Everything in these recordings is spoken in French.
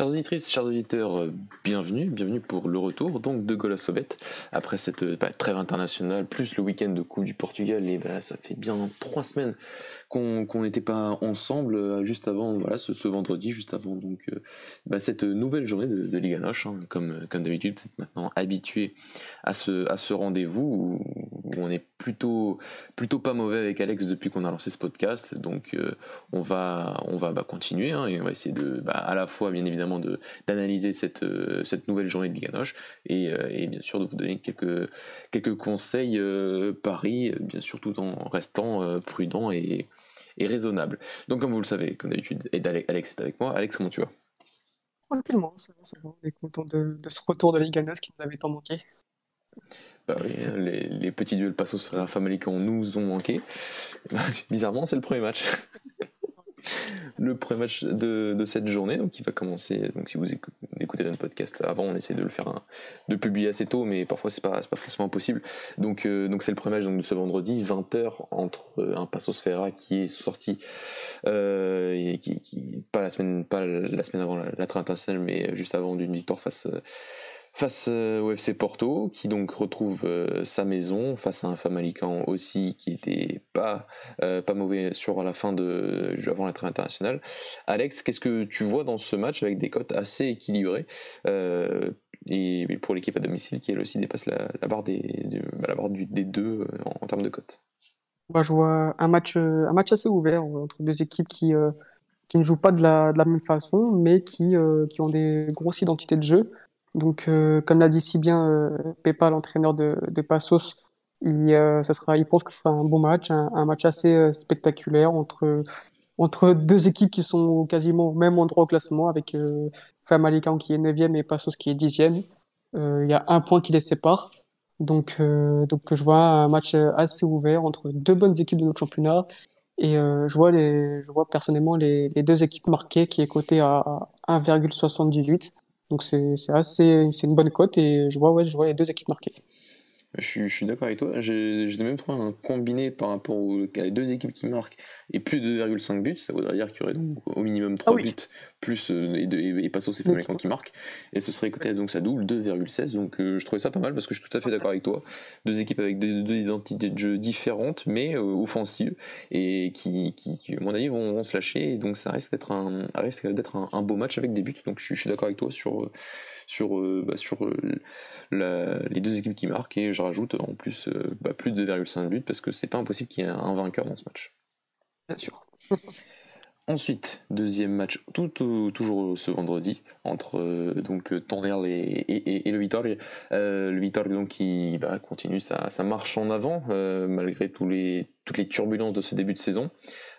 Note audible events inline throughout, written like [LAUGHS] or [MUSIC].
Chers auditrices, chers auditeurs, euh, bienvenue, bienvenue pour le retour donc de Gola Sobet après cette euh, bah, trêve internationale plus le week-end de Coupe du Portugal et bah, ça fait bien trois semaines qu'on n'était pas ensemble euh, juste avant voilà ce, vendredi juste avant donc bah, cette nouvelle journée de, Liga Noche hein, comme comme d'habitude c'est maintenant habitué à ce à ce rendez-vous où, on est plutôt plutôt pas mauvais avec Alex depuis qu'on a lancé ce podcast donc on va on va continuer hein, et on va essayer de à la fois bien évidemment d'analyser cette, euh, cette nouvelle journée de Liga Noche et, euh, et, bien sûr de vous donner quelques, quelques conseils euh, paris, bien sûr tout en restant prudent et, et raisonnable. Donc comme vous le savez, comme d'habitude, et Alex est avec moi. Alex, comment tu vas? Tranquillement, ça va, ça va. On est content de, de, ce retour de Noche qui nous avait tant manqué. Bah oui, les, les, petits duels Passos Famalican nous ont manqué. [LAUGHS] Bizarrement, c'est le premier match [LAUGHS] le premier match de, cette journée, donc qui va commencer. Donc si vous écoutez notre podcast avant, on essaie de le faire, de publier assez tôt, mais parfois c'est pas, pas forcément possible. Donc euh, donc c'est le premier match donc, de ce vendredi, 20h entre euh, un Passos Ferra qui est sorti, euh, et qui, pas la semaine pas la semaine avant la, la internationale, mais juste avant d'une victoire face face euh, au FC Porto, qui donc retrouve euh, sa maison face à un Famalican aussi qui était pas, euh, pas mauvais sur la fin de avant internationale. Alex, qu'est-ce que tu vois dans ce match avec des cotes assez équilibrées et pour l'équipe à domicile qui elle aussi dépasse la, barre des, bah, la barre des deux en, termes de cotes? Bah, Je vois un match, un match assez ouvert entre deux équipes qui, qui ne jouent pas de la, de la même façon, mais qui, qui ont des grosses identités de jeu. Donc, euh, comme l'a dit si bien euh, Pepa, l'entraîneur de, de Passos, il, euh, ça sera, il pense que ce sera un bon match, un, match assez euh, spectaculaire entre, entre deux équipes qui sont quasiment au même endroit au classement, avec euh, Famalicão qui est 9e et Passos qui est 10e. Il y a un point qui les sépare. Donc, donc je vois un match assez ouvert entre deux bonnes équipes de notre championnat. Et je, vois les, je vois personnellement les, les deux équipes marquées qui est coté à 1,78. Donc c'est assez, c'est une bonne cote et je vois, ouais, je vois les deux équipes marquées. Je suis, d'accord avec toi. J'ai même trouvé un combiné par rapport aux, deux équipes qui marquent et plus de 2,5 buts. Ça voudrait dire qu'il y aurait donc au minimum 3 ah buts plus euh, et, et, et et Famalicão qui marquent. Et ce serait côté donc ça double 2,16. Donc euh, je trouvais ça pas mal parce que je suis tout à fait d'accord avec toi. Deux équipes avec deux, identités de jeu différentes mais euh, offensives et qui, qui, à mon avis, vont, se lâcher. Et donc ça risque d'être un, risque d'être un, un, beau match avec des buts. Donc je, suis d'accord avec toi sur sur, euh, bah, sur euh, les deux équipes qui marquent et je rajoute en plus euh, bah, plus de 2,5 buts parce que c'est pas impossible qu'il y ait un vainqueur dans ce match. Bien sûr. [LAUGHS] Ensuite, deuxième match, toujours ce vendredi, entre donc Tondel et, le Vitória. le Vitória donc, qui bah, continue sa, marche en avant malgré tous les, toutes les turbulences de ce début de saison.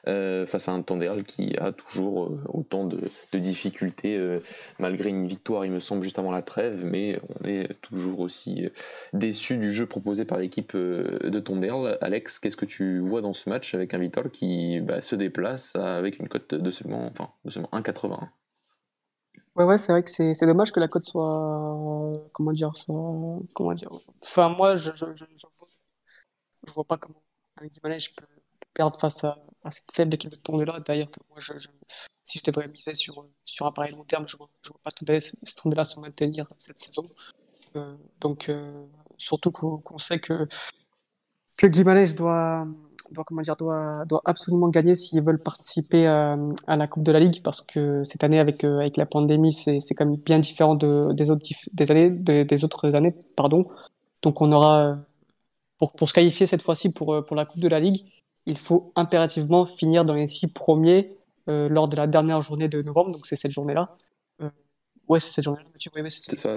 Euh, face à un Tandéal qui a toujours euh, autant de, difficultés euh, malgré une victoire, il me semble, juste avant la trêve, mais on est toujours aussi déçu du jeu proposé par l'équipe de Tondéal. Alex, qu'est-ce que tu vois dans ce match avec un Vitor qui bah, se déplace avec une cote de seulement, enfin, seulement 1,81 Ouais, ouais, c'est vrai que c'est, dommage que la cote soit. Comment dire soit, Comment dire Enfin, moi, je, je, vois, pas comment un je peux perdre face à, cette faible équipe de Tondela. D'ailleurs, que moi, je, si je devrais miser sur, sur un pari long terme, je ne vois, pas Tondela se maintenir cette saison. Euh, donc, euh, surtout qu'on sait que, que Guimarães doit, doit, doit, doit absolument gagner s'ils veulent participer à, la Coupe de la Ligue, parce que cette année, avec, euh, avec la pandémie, c'est quand même bien différent de, des, autres, des, années, des autres années. Pardon. Donc, on aura, pour, pour se qualifier cette fois-ci pour, pour la Coupe de la Ligue, il faut impérativement finir dans les six premiers euh, lors de la dernière journée de novembre, donc c'est cette journée-là. Euh, ouais, c'est cette journée-là, oui, c'est ça,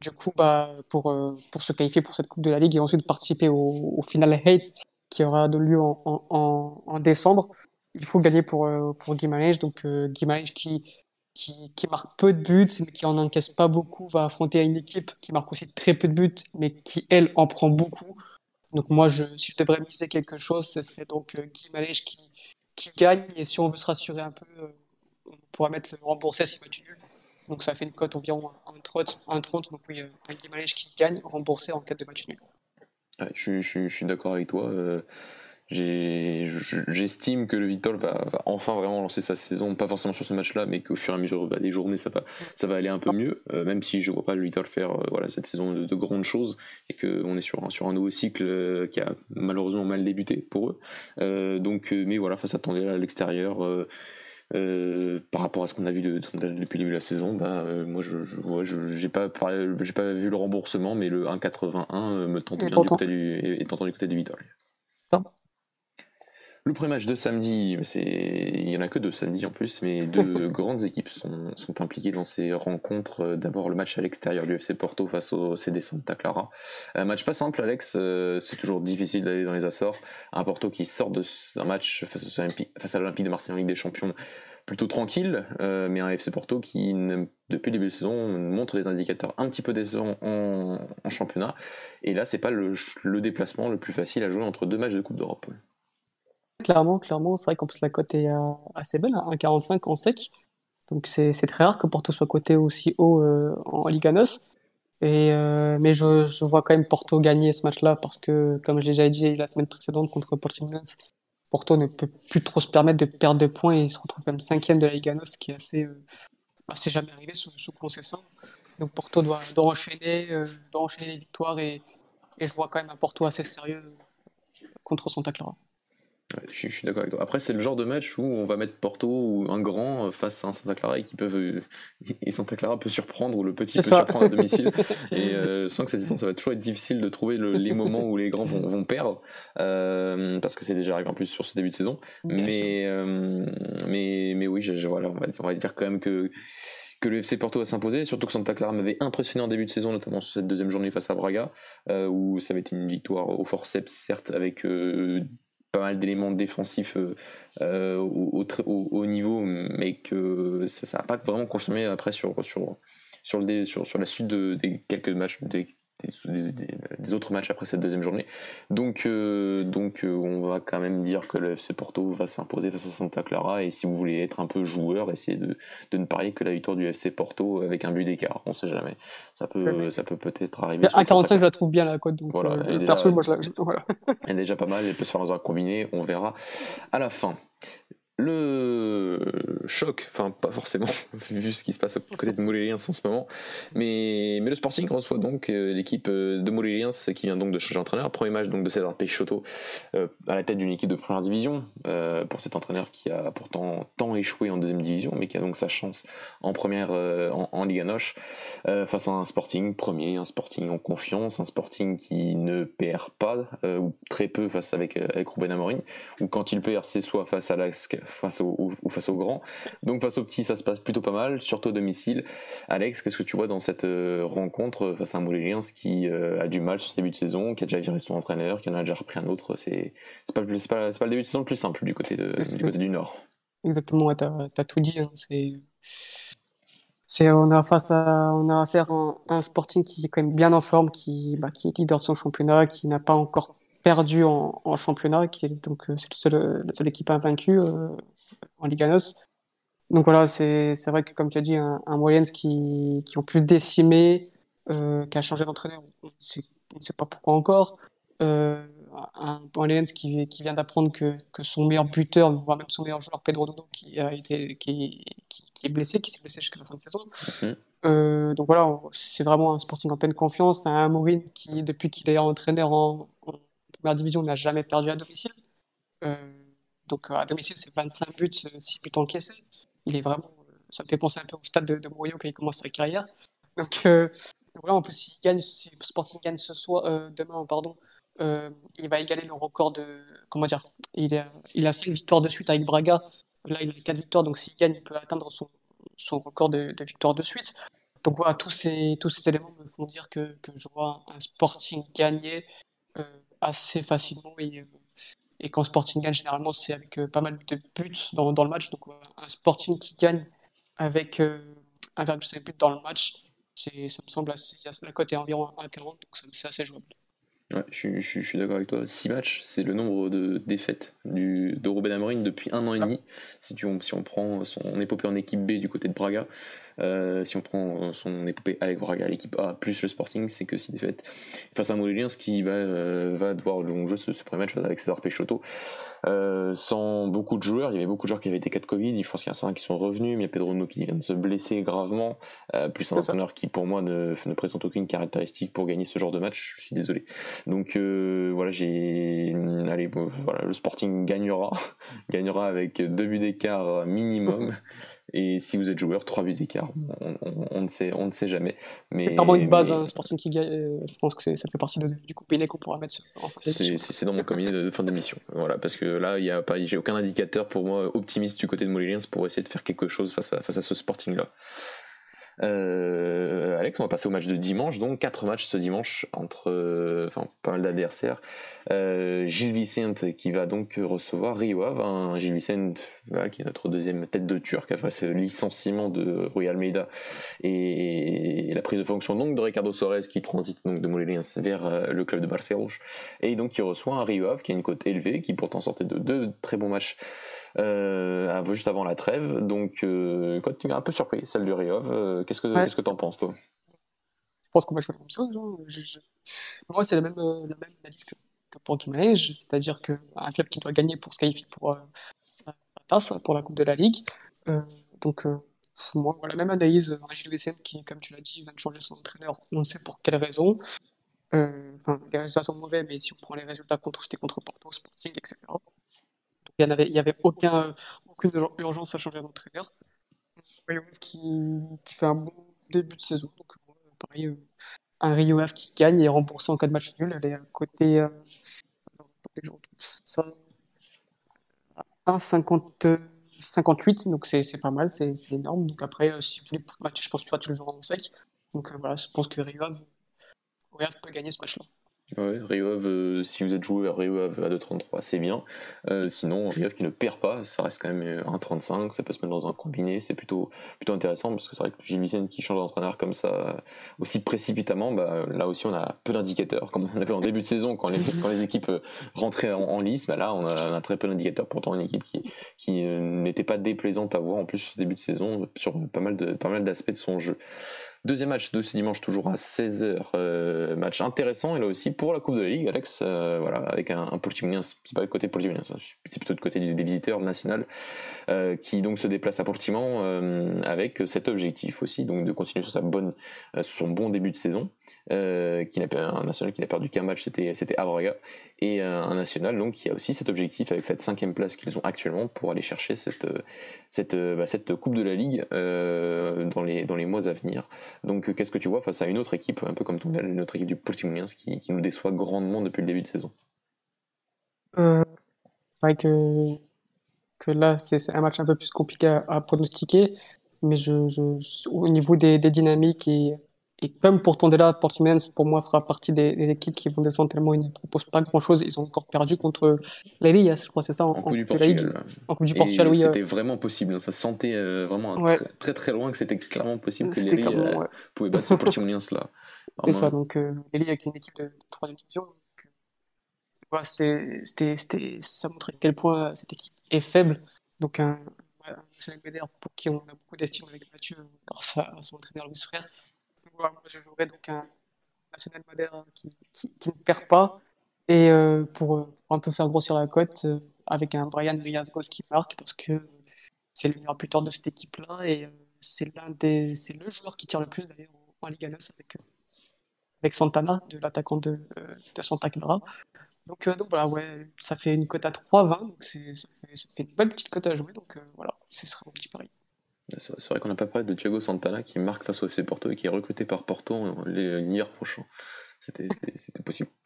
Du coup, bah, pour, euh, pour se qualifier pour cette Coupe de la Ligue et ensuite participer au, au final Hate qui aura lieu en, en, en, décembre, il faut gagner pour, pour Guimarães. Donc Guimarães qui, qui, qui, marque peu de buts, mais qui en encaisse pas beaucoup, va affronter une équipe qui marque aussi très peu de buts, mais qui, elle, en prend beaucoup. Donc moi, je, si je devrais miser quelque chose, ce serait donc euh, Guy Malège qui, qui gagne. Et si on veut se rassurer un peu, euh, on pourrait mettre le remboursé si match nul. Donc ça fait une cote environ 1,30. Donc oui, euh, un Guy Malège qui gagne, remboursé en cas de match nul. je, suis d'accord avec toi. J'estime que le Vitol va, enfin vraiment lancer sa saison, pas forcément sur ce match-là, mais qu'au fur et à mesure bah, des journées, ça va, ça va aller un peu mieux, euh, même si je vois pas le Vitol faire euh, voilà, cette saison de, grandes choses et qu'on est sur un, sur un nouveau cycle euh, qui a malheureusement mal débuté pour eux. donc, mais voilà, face à Tondela à l'extérieur. par rapport à ce qu'on a vu depuis le début de la saison, bah, moi je n'ai pas, pas vu le remboursement, mais le 1,81 me tente bien du côté du, est tentant du côté du Vitol. Le premier match de samedi, il n'y en a que deux samedi en plus, mais deux [LAUGHS] grandes équipes sont, impliquées dans ces rencontres. D'abord le match à l'extérieur du FC Porto face au CD Santa Clara. Un match pas simple, Alex, euh, c'est toujours difficile d'aller dans les Açores. Un Porto qui sort d'un match face, à l'Olympique de Marseille en Ligue des Champions plutôt tranquille, euh, mais un FC Porto qui, depuis le début de saison, montre des indicateurs un petit peu décevants en, championnat. Et là, c'est pas le, le, déplacement le plus facile à jouer entre deux matchs de Coupe d'Europe. Clairement, clairement, c'est vrai qu'en plus la cote est euh, assez belle, 1,45 hein, en sec. Donc c'est très rare que Porto soit coté aussi haut euh, en Liga NOS. Et, euh, mais je, vois quand même Porto gagner ce match-là parce que, comme je l'ai déjà dit la semaine précédente contre Portimonense, Porto ne peut plus trop se permettre de perdre de points et il se retrouve même cinquième de la Liga NOS, ce qui est assez, assez jamais arrivé sous, sous concession. Donc Porto doit, enchaîner, doit enchaîner les victoires et je vois quand même un Porto assez sérieux contre Santa Clara je, suis d'accord avec toi. Après, c'est le genre de match où on va mettre Porto ou un grand face à un Santa Clara et qui peuvent euh, [LAUGHS] et Santa Clara peut surprendre ou le petit peut surprendre à domicile. [LAUGHS] et euh, sans que cette saison, ça va toujours être difficile de trouver les moments où les grands vont, perdre euh, parce que c'est déjà arrivé en plus sur ce début de saison. Mais, mais mais oui, je, voilà, on va, dire quand même que que le FC Porto va s'imposer, surtout que Santa Clara m'avait impressionné en début de saison, notamment sur cette deuxième journée face à Braga, où ça avait été une victoire au forceps, certes, avec pas mal d'éléments défensifs euh, euh, au, au, niveau, mais que ça n'a pas vraiment confirmé après sur, sur, sur, le, sur, sur la suite de, quelques matchs, des, autres matchs après cette deuxième journée. Donc, euh, donc euh, on va quand même dire que le FC Porto va s'imposer face à Santa Clara. Et si vous voulez être un peu joueur, essayez de, de ne parier que la victoire du FC Porto avec un but d'écart. On ne sait jamais. Ça peut, ça peut peut-être arriver. 1,45, je la trouve bien la cote. Donc, voilà, euh, perso, moi, je la. Voilà. Elle est déjà pas mal. Elle peut se faire dans un combiné. On verra à la fin. Le choc, enfin pas forcément [LAUGHS] vu ce qui se passe au côté de Moulériens en ce moment, mais, mais le Sporting reçoit donc euh, l'équipe euh, de Moulériens qui vient donc de changer d'entraîneur. Premier match donc de César Peixoto euh, à la tête d'une équipe de première division pour cet entraîneur qui a pourtant tant échoué en deuxième division, mais qui a donc sa chance en première en, Liga Noche face à un Sporting premier, un Sporting en confiance, un Sporting qui ne perd pas ou très peu face avec avec Ruben Amorim, ou quand il perd c'est soit face à la face au, ou, face aux grands. Donc face aux petits, ça se passe plutôt pas mal, surtout à domicile. Alex, qu'est-ce que tu vois dans cette euh, rencontre face à un Moulins qui euh, a du mal sur ce début de saison, qui a déjà viré son entraîneur, qui en a déjà repris un autre? C'est pas, pas, pas, le début de saison le plus simple du côté, de, du, côté du Nord. Exactement, tu as, tout dit. Hein. C'est on a face à on a affaire à un, Sporting qui est quand même bien en forme, qui, bah, qui est leader de son championnat, qui n'a pas encore perdu en, championnat, qui est donc euh, c'est le la seule équipe invaincue euh, en Liga NOS. Donc voilà, c'est vrai que comme tu as dit, un, un qui, qui ont plus décimé, euh, qui a changé d'entraîneur, on ne sait pas pourquoi encore. Euh, un Moyens qui, qui vient d'apprendre que, que, son meilleur buteur, voire même son meilleur joueur, Pedro Dodo, qui, a été, qui, qui, est blessé, qui s'est blessé jusqu'à la fin de saison. Mhm. Euh, donc voilà, c'est vraiment un Sporting en pleine confiance. Un Amorim qui, depuis qu'il est entraîneur en, première division, n'a jamais perdu à domicile. Euh, donc à domicile, c'est 25 buts, 6 buts encaissés. Il est vraiment, ça me fait penser un peu au stade de, de quand il commence sa carrière. Donc, euh, voilà, en plus, s'il gagne, si Sporting gagne ce soir, euh, demain, pardon, euh, il va égaler le record de, comment dire, il a, il a 5 victoires de suite avec Braga. Là, il a 4 victoires, donc s'il gagne, il peut atteindre son, son record de, de victoires de suite. Donc voilà, tous ces, tous ces éléments me font dire que, que je vois un Sporting gagner assez facilement et, et quand Sporting gagne, généralement, c'est avec euh, pas mal de buts dans, dans le match. Donc, un Sporting qui gagne avec euh, 1,5 buts dans le match, ça me semble assez. La cote est environ 1,40, donc c'est assez jouable. Ouais, je, suis d'accord avec toi. 6 matchs, c'est le nombre de défaites du, de Ruben Amorim depuis un an et demi. Si, tu, si on prend son épopée en équipe B du côté de Braga, euh, si on prend son épopée avec Braga, l'équipe A, plus le Sporting, c'est que 6 défaites. Face à ce qui va, euh, va devoir jouer ce, ce premier match avec César Peixoto. Euh, sans beaucoup de joueurs. Il y avait beaucoup de joueurs qui avaient été cas de Covid. Je pense qu'il y a certains qui sont revenus, mais il y a Pedro No qui vient de se blesser gravement. Euh, plus un entraîneur qui, pour moi, ne, ne, présente aucune caractéristique pour gagner ce genre de match. Je suis désolé. Donc euh, voilà, j'ai. Allez, voilà, le Sporting gagnera. [LAUGHS] gagnera avec deux buts d'écart minimum. Et si vous êtes joueur, 3 buts d'écart, on, ne sait, on ne sait jamais. Mais, c'est vraiment une base, hein, Sporting qui gagne. Euh, je pense que ça fait partie du combiné qu'on pourra mettre en fin C'est dans mon combiné de, fin d'émission. Voilà, parce que là, il y a pas, j'ai aucun indicateur pour moi optimiste du côté de Moliliens pour essayer de faire quelque chose face à, face à ce Sporting-là. Euh, Alex, on va passer au match de dimanche. Donc, quatre matchs ce dimanche entre euh, enfin, pas mal d'adversaires. Euh, Gilles Vicente qui va donc recevoir Rio Ave. Un Gilles Vicente qui est notre deuxième tête de Turc après ce licenciement de Rui Almeida et, la prise de fonction donc de Ricardo Soares qui transite donc de Molins vers le club de Barcelone et donc qui reçoit un Rio Ave qui a une cote élevée qui pourtant sortait de deux très bons matchs euh, juste avant la trêve. Donc, euh, quoi, tu m'as un peu surpris, celle du Riov. Euh, qu'est-ce que qu'est-ce que t'en penses, toi? Je pense qu'on va jouer la même chose. Hein. Moi, c'est la même, la même analyse que, pour Guimarães, c'est-à-dire qu'un club qui doit gagner pour se qualifier pour la tasse, pour la Coupe de la Ligue. donc, moi, la même analyse. Régis VCN qui, comme tu l'as dit, vient de changer son entraîneur. On ne sait pour quelle raison. Enfin, les résultats sont mauvais, mais si on prend les résultats contre, c'était contre Porto, Sporting, etc. Il n'y avait, avait aucun, aucune urgence à changer d'entraîneur. Qui, qui fait un bon début de saison. Donc, pareil, euh, un Rio qui gagne et remboursé en cas de match nul. Elle est à côté. Euh, je retrouve ça. 1,58, donc c'est pas mal, c'est énorme. Donc après, euh, si vous voulez match, je pense que tu vas toujours en sec. Donc voilà, je pense que Rio peut gagner ce match-là. Ouais, Riov, euh, si vous êtes joueur Riov à 2,33, c'est bien. Euh, sinon, Riov qui ne perd pas, ça reste quand même 1,35, ça peut se mettre dans un combiné, c'est plutôt, plutôt intéressant parce que c'est vrai que Gilles Vicenne qui change d'entraîneur comme ça aussi précipitamment, bah, là aussi on a peu d'indicateurs, comme on avait en début de saison quand les, quand les équipes euh, rentraient en, lice, bah là on a, très peu d'indicateurs, pourtant une équipe qui, qui n'était pas déplaisante à voir en plus au début de saison sur pas mal de pas mal d'aspects de son jeu. Deuxième match de ce dimanche, toujours à 16h. Euh, match intéressant, et là aussi pour la Coupe de la Ligue, Alex, euh, voilà, avec un, un c'est pas le côté Portimonien, c'est plutôt du côté des visiteurs national, euh, qui donc se déplace à Portimão avec cet objectif aussi, donc de continuer sur sa bonne, son bon début de saison, qui n'a un national qui n'a perdu qu'un match, c'était c'était Abraga, et un national donc qui a aussi cet objectif avec cette cinquième place qu'ils ont actuellement pour aller chercher cette cette, bah, cette Coupe de la Ligue dans les dans les mois à venir. Donc, euh, qu'est-ce que tu vois face à une autre équipe, un peu comme ton une autre équipe du Portimonense qui, nous déçoit grandement depuis le début de saison? Euh, C'est vrai que, que là, c'est un match un peu plus compliqué à, pronostiquer, mais je, au niveau des, des dynamiques et et comme pour Tondela, Portimonense, pour moi, fera partie des, équipes qui vont descendre tellement ils ne proposent pas grand-chose. Ils ont encore perdu contre l'Elias, je crois, c'est ça En, Coupe du Portugal. En Coupe du Portugal, oui. C'était vraiment possible. Ça sentait euh, vraiment très, très, loin que c'était clairement possible que l'Eli euh, pouvait battre ce [LAUGHS] Portimonense là. C'est ça, donc euh, l'Eli avec une équipe de, 3 division. voilà, c'était, ça montrait à quel point cette équipe est faible. Donc un, un pour qui on a beaucoup d'estime avec Mathieu grâce à, son entraîneur Luis Frère je jouerai donc un national Madère qui, qui, ne perd pas. Et euh, pour, un peu faire grossir la cote, euh, avec un Brian Riasgos qui marque, parce que c'est le meilleur buteur de cette équipe-là. Et euh, c'est c'est le joueur qui tire le plus d'ailleurs en Liga NOS avec, avec Santana, de l'attaquant de, Santa Clara. Donc, voilà, ouais, ça fait une cote à 3,20, donc ça fait une bonne petite cote à jouer, donc voilà, ce sera mon petit pari. C'est vrai qu'on n'a pas parlé de Thiago Santana qui marque face au FC Porto et qui est recruté par Porto l'hiver prochain. C'était possible. [LAUGHS]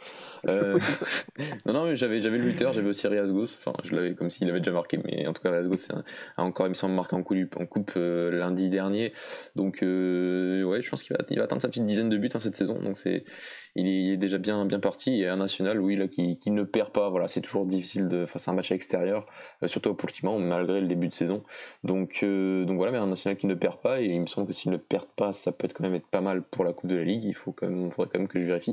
Euh, [LAUGHS] non, non, j'avais le lutteur, j'avais aussi Riasgos. Enfin, je l'avais comme s'il avait déjà marqué, mais en tout cas, Riasgos a encore, il me semble, marqué en coupe, en coupe euh, lundi dernier. Donc, euh, ouais, je pense qu'il va, il va atteindre sa petite dizaine de buts hein, cette saison. Donc, c'est, il, est, déjà bien, bien parti. Et un national, oui, là, qui, qui ne perd pas. Voilà, c'est toujours difficile de, face à un match à l'extérieur, surtout au Portimao, malgré le début de saison. Donc, donc voilà, mais un national qui ne perd pas. Et il me semble que s'il ne perd pas, ça peut être quand même être pas mal pour la Coupe de la Ligue. Il faut quand même, faudrait quand même que je vérifie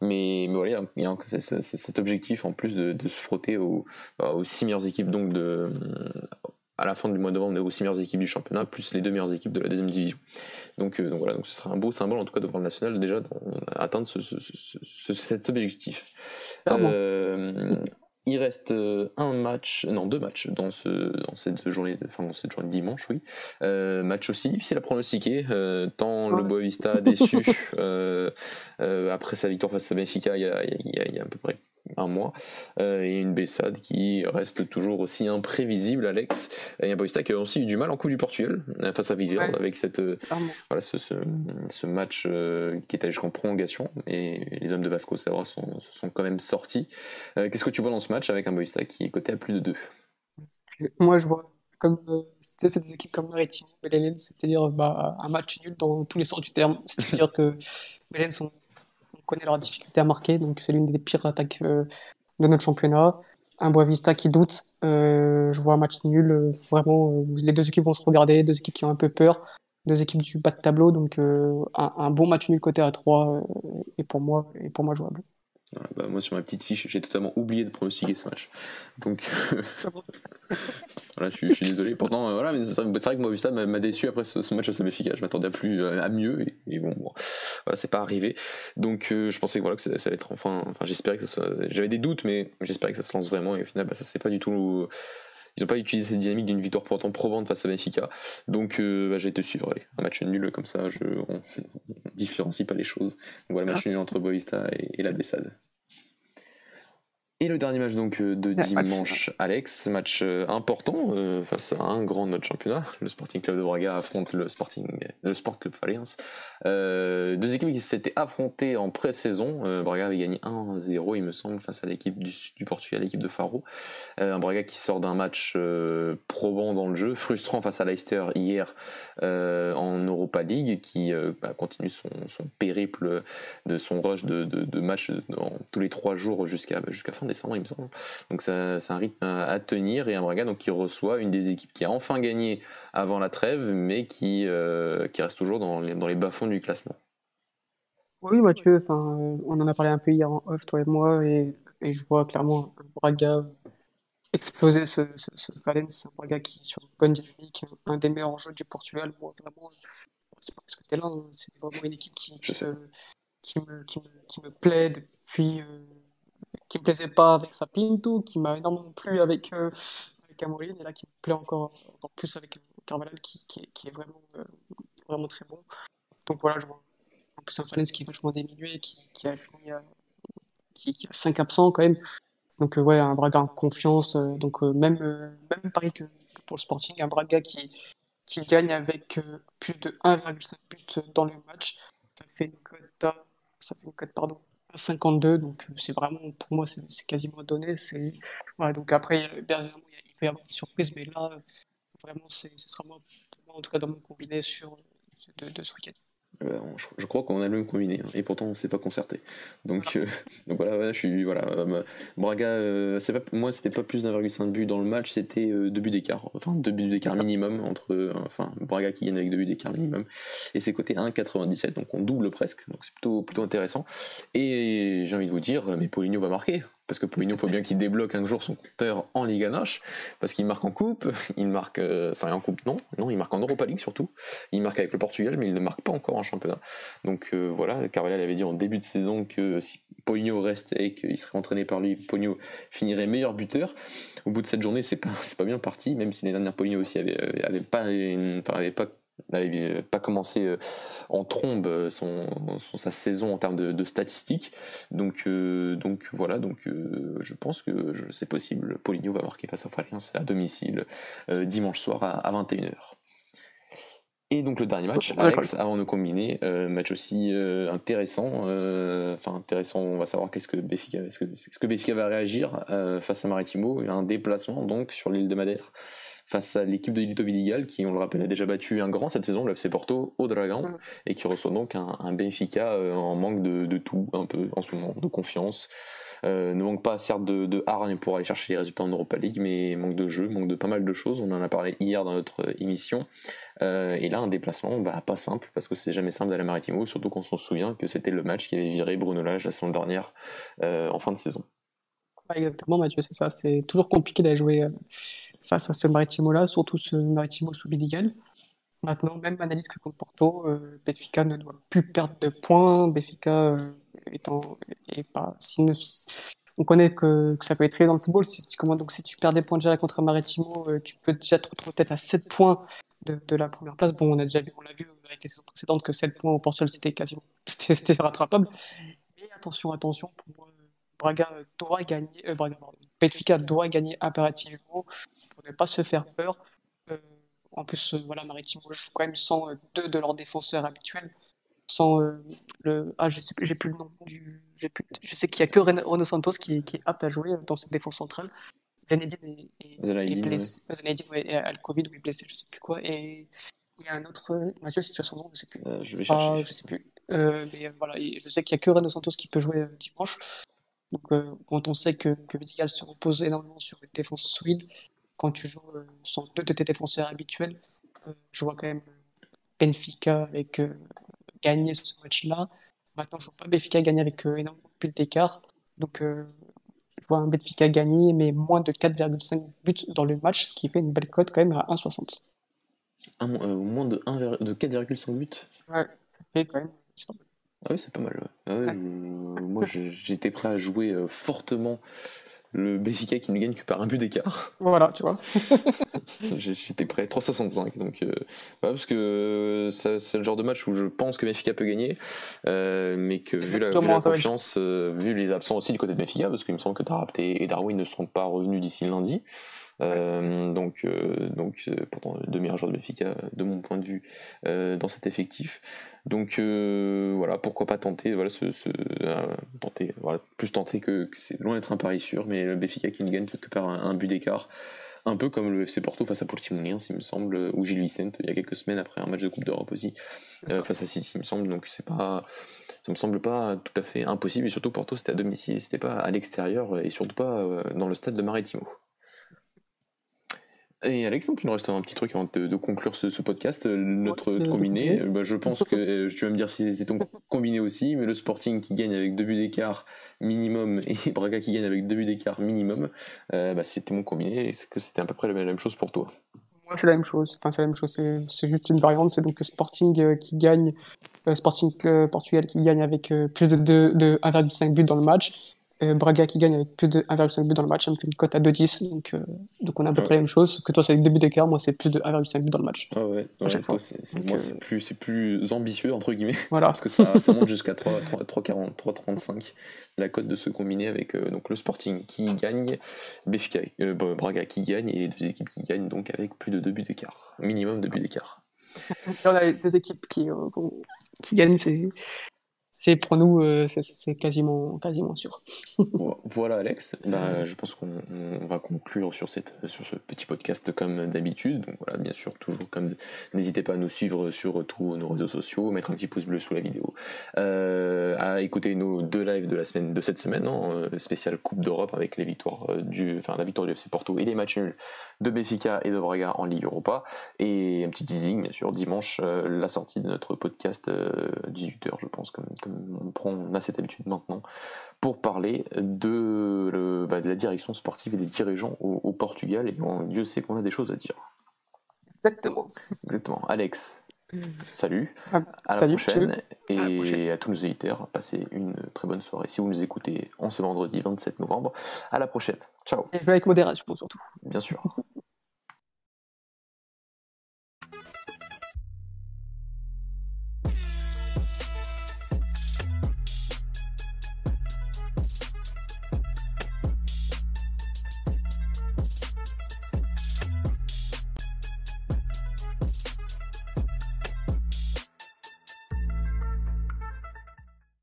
mais, mais voilà, il y a, cet objectif en plus de, se frotter aux, aux, six meilleures équipes donc de, à la fin du mois de novembre, on est aux six meilleures équipes du championnat, plus les deux meilleures équipes de la deuxième division. Donc, euh, donc voilà, donc ce sera un beau symbole en tout cas devant le national déjà d'atteindre cet objectif. Euh, il reste euh, un match, non deux matchs dans, ce, dans cette journée, enfin dans cette journée de dimanche, oui. match aussi difficile à pronostiquer, tant le Boavista a [LAUGHS] déçu après sa victoire face à Benfica il y a, il y a, il y a à peu près un mois, euh, et une Bessade qui reste toujours aussi imprévisible, Alex, et un Boista qui a aussi eu du mal en Coupe du Portugal euh, face à Vizir avec cette, euh, voilà, ce, ce, match qui est allé jusqu'en prolongation, et les hommes de Vasco Serra sont, sont quand même sortis. Qu'est-ce que tu vois dans ce match avec un Boista qui est coté à plus de 2 Moi, je vois comme c'était des équipes comme Maritime, Belen, c'est-à-dire bah, un match nul dans tous les sens du terme. C'est-à-dire que Belen sont connaît leur difficulté à marquer, donc c'est l'une des pires attaques euh, de notre championnat. Un Boavista qui doute, euh, je vois un match nul, euh, vraiment, les deux équipes vont se regarder, deux équipes qui ont un peu peur, deux équipes du bas de tableau, donc un, bon match nul côté à 3 est pour moi, est pour moi jouable. Bah, moi, sur ma petite fiche, j'ai totalement oublié de pronostiquer ce match. Donc, [LAUGHS] voilà, je suis, désolé. Pourtant, euh, voilà, mais c'est vrai que Movistar m'a déçu après ce, match assez efficace. Je m'attendais à plus, à mieux, et, bon, voilà, c'est pas arrivé. Donc, euh, je pensais que voilà que ça, allait être enfin, enfin, j'espérais que ça soit. J'avais des doutes, mais j'espérais que ça se lance vraiment. Et au final, bah, ça c'est pas du tout. Ils n'ont pas utilisé cette dynamique d'une victoire pourtant probante face à Benfica. Donc bah, j'ai été suivre. Allez, un match nul comme ça, je, on, [LAUGHS] différencie pas les choses. Donc voilà, match ah. nul entre Boavista et, et la Bessade. Et le dernier match donc euh, de dimanche, Alex, match euh, important euh, face à un grand de notre championnat. Le Sporting Club de Braga affronte le Sporting, le Sport Club Fariens. deux équipes qui s'étaient affrontées en pré-saison. Braga avait gagné 1-0, il me semble, face à l'équipe du, du, Portugal, l'équipe de Faro. un Braga qui sort d'un match probant dans le jeu, frustrant face à Leicester hier en Europa League, qui bah, continue son, périple de son rush de, de, matchs tous les trois jours jusqu'à jusqu'à fin décembre, il me semble. Donc c'est un rythme à tenir et un Braga donc, qui reçoit une des équipes qui a enfin gagné avant la trêve, mais qui, euh, qui reste toujours dans les, dans les bas-fonds du classement. Oui, Mathieu, on en a parlé un peu hier en off, toi et moi, et, et je vois clairement un Braga exploser ce, ce, ce un Braga qui est sur une bonne dynamique, un des meilleurs jeux du Portugal. Moi, vraiment, c'est pas ce que là, hein. c'est vraiment une équipe qui, qui, me, qui, me, qui, me, plaît depuis. Euh, qui me plaisait pas avec sa Pinto, qui m'a énormément plu avec, euh, avec et là qui me plaît encore, encore plus avec Carvalhal, qui, qui, est vraiment, euh, vraiment très bon. Donc voilà, je vois en plus un Valence qui est vachement diminué, qui, qui a fini, euh, qui, a 5 absents quand même. Donc ouais, un Braga en confiance, donc même, même pareil que, pour le Sporting, un Braga qui, qui gagne avec plus de 1,5 buts dans le match. Ça fait une ça fait une cote pardon, 52, donc euh, c'est vraiment, pour moi, c'est quasiment donné. Voilà, donc après, il peut y avoir des surprises, mais là, vraiment, ce sera en tout cas dans mon combiné sur, de, de ce week-end. Euh, je, crois qu'on a le même combiné hein, et pourtant on s'est pas concerté. Donc, euh, [LAUGHS] donc voilà, je suis voilà. Euh, Braga, c'est pas, moi c'était pas plus d'1,5 but dans le match, c'était deux buts d'écart, enfin deux buts d'écart minimum entre, enfin Braga qui gagne avec deux buts d'écart minimum et c'est côté 1,97 donc on double presque, donc c'est plutôt plutôt intéressant. Et j'ai envie de vous dire, mais Paulinho va marquer parce que il faut bien qu'il débloque un jour son compteur en Liga Noche, parce qu'il marque en coupe, il marque, euh, enfin en coupe non, non, il marque en Europa League surtout, il marque avec le Portugal, mais il ne marque pas encore en championnat. Donc euh, voilà, Carvalhal avait dit en début de saison que si Poligno restait et qu'il serait entraîné par lui, Poligno finirait meilleur buteur. Au bout de cette journée, c'est pas, pas bien parti, même si les dernières Poligno aussi avaient, euh, pas, enfin, pas n'avait pas commencé euh, en trombe euh, son, sa saison en termes de, statistiques. Donc, euh, donc voilà, donc je pense que c'est possible. Poligno va marquer face à Fariens à domicile dimanche soir à, 21h. Et donc le dernier match, Alex, avant de combiner, match aussi intéressant. Enfin intéressant, on va savoir qu'est-ce que Béfica, est-ce que, est que Béfica va réagir face à Maritimo. Il y a un déplacement donc sur l'île de Madère face à l'équipe de Lito Vidigal, qui, on le rappelle, a déjà battu un grand cette saison, le FC Porto, au Dragon, mm. et qui reçoit donc un, un Benfica en manque de, de, tout, un peu, en ce moment, de confiance. ne manque pas certes de, de hargne pour aller chercher les résultats en Europa League, mais manque de jeu, manque de pas mal de choses. On en a parlé hier dans notre émission. Euh, et là, un déplacement, bah, pas simple, parce que c'est jamais simple d'aller à Maritimo, surtout qu'on s'en souvient que c'était le match qui avait viré Bruno Lage la saison dernière euh, en fin de saison. Exactement, Mathieu, c'est ça. C'est toujours compliqué d'aller jouer euh, face à ce Maritimo-là, surtout ce Maritimo sous Bidigal. Maintenant, même analyse que contre Porto, Benfica ne doit plus perdre de points. Benfica étant, est pas, on connaît que, ça peut être très dans le football. Si tu, comment, donc, si tu perds des points déjà contre Maritimo, tu peux déjà te retrouver peut-être à 7 points de, la première place. Bon, on a déjà vu, on l'a vu avec les saisons précédentes que 7 points au Portugal [LAUGHS] c'était quasiment c'était rattrapable. Mais attention, attention, pour moi, Braga doit gagner, euh, Braga, Benfica doit gagner impérativement pour ne pas se faire peur. Euh, en plus, euh, voilà, Maritimo joue quand même sans deux de leurs défenseurs habituels. Sans le. Ah, je sais j'ai plus le nom du. Plus, je sais qu'il n'y a que Renato Santos qui, qui, est apte à jouer dans cette défense centrale. Zenedine est, est, blessé. Zenedine ouais, a le Covid ou est blessé, je sais plus quoi. Et il y a un autre, Mathieu, si tu as son nom, je sais plus. Euh, je vais chercher. Ah, je sais plus. Euh, mais euh, voilà, je sais qu'il n'y a que Renato Santos qui peut jouer dimanche. Donc, quand on sait que, que Vidigal se repose énormément sur une défense solide, quand tu joues sans deux de tes défenseurs habituels, je vois quand même Benfica avec gagner ce match-là. Maintenant, je ne vois pas Benfica gagner avec énormément de d'écart. Donc, vois un Benfica gagner, mais moins de 4,5 buts dans le match, ce qui fait une belle cote quand même à 1,60. Euh, moins de, de 4,5 buts? Ouais, ça fait quand même. Ah oui, c'est pas mal. Ah moi, j'étais prêt à jouer euh, fortement le Benfica qui ne gagne que par un but d'écart. [LAUGHS] Voilà, tu vois. [LAUGHS] J'étais prêt, 3,65. Donc, euh, parce que c'est le genre de match où je pense que Benfica peut gagner, euh, mais que vu la, confiance, euh, vu les absents aussi du côté de Benfica, parce qu'il me semble que Tarapte et Darwin ne seront pas revenus d'ici lundi. Donc, donc pourtant, deux meilleurs joueurs de Benfica, de mon point de vue, dans cet effectif. Donc euh, voilà, pourquoi pas tenter, voilà, ce, euh, tenter, voilà, plus tenter que, c'est loin d'être un pari sûr, mais le Béfica qui ne gagne que par un, but d'écart, un peu comme le FC Porto face à Portimonense, il me semble, ou Gilles Vicente il y a quelques semaines après un match de Coupe d'Europe aussi, euh, face à City, il me semble, donc c'est pas, ça me semble pas tout à fait impossible, et surtout Porto c'était à domicile, c'était pas à l'extérieur, et surtout pas dans le stade de Maritimo. Et Alex, donc il nous reste un petit truc avant de, conclure ce, podcast. Euh, notre combiné, bah, je pense que euh, tu vas me dire si c'était ton combiné aussi, mais le Sporting qui gagne avec deux buts d'écart minimum [LAUGHS] et Braga qui gagne avec deux buts d'écart minimum, euh, bah, c'était mon combiné et c'est que c'était à peu près la même chose pour toi. Moi, c'est la même chose. Enfin, c'est la même chose. C'est juste une variante. C'est donc Sporting qui gagne, Sporting Portugal qui gagne avec plus de, de 1,5 buts dans le match euh, Braga qui gagne avec plus de 1,5 but dans le match, ça me fait une cote à 2,10. Donc, euh, donc on a à peu près la même chose. Que toi, c'est avec 2 buts d'écart, moi, c'est plus de 1,5 but dans le match. Ah ouais, moi, c'est euh, plus, plus ambitieux, entre guillemets. Voilà. Parce que ça, [LAUGHS] ça monte jusqu'à 3,40, 3,35 la cote de ce combiné avec donc, le Sporting qui gagne, Benfica, Braga qui gagne et les deux équipes qui gagnent donc avec plus de 2 buts d'écart. Minimum 2 buts d'écart. [LAUGHS] on a les deux équipes qui, qui gagnent, c'est c'est pour nous, euh, c'est quasiment, quasiment sûr. [LAUGHS] voilà, Alex. Bah, je pense qu'on va conclure sur, cette, sur ce petit podcast comme d'habitude. Donc voilà, bien sûr, toujours comme n'hésitez pas à nous suivre sur tous nos réseaux sociaux, mettre un petit pouce bleu sous la vidéo, euh, à écouter nos deux lives de la semaine de cette semaine, hein, euh, spécial Coupe d'Europe avec les victoires du, enfin la victoire du FC Porto et les matchs nuls de Béfica et de Braga en Ligue Europa. Et un petit teasing, bien sûr, dimanche, la sortie de notre podcast 18h, je pense, comme on prend a cette habitude maintenant, pour parler de, bah, de, la direction sportive et des dirigeants au, Portugal. Et Dieu sait qu'on a des choses à dire. Exactement. Exactement. Alex, mm. salut. Ah, à la prochaine. Et à, tous nos éditeurs, passez une très bonne soirée. Si vous nous écoutez en ce vendredi 27 novembre, à la prochaine. Ciao. Et avec modération surtout. Bien sûr. [LAUGHS]